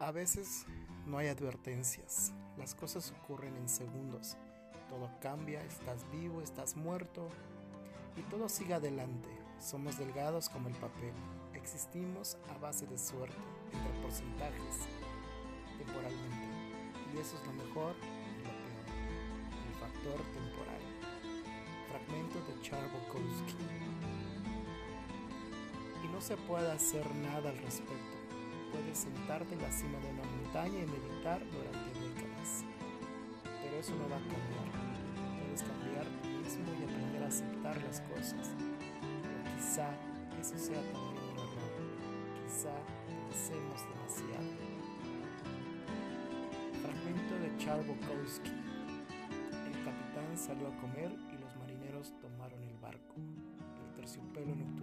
A veces no hay advertencias, las cosas ocurren en segundos, todo cambia, estás vivo, estás muerto y todo sigue adelante. Somos delgados como el papel, existimos a base de suerte, entre porcentajes, temporalmente. Y eso es lo mejor y lo peor, el factor temporal. Fragmento de Charbokowski. Y no se puede hacer nada al respecto. Sentarte en la cima de una montaña y meditar durante décadas. Pero eso no va a cambiar. Puedes cambiar tú mismo y aprender a aceptar las cosas. Pero quizá eso sea también un error. Quizá pensemos demasiado. Fragmento de Charbokowski. El capitán salió a comer y los marineros tomaron el barco. El terciopelo nocturno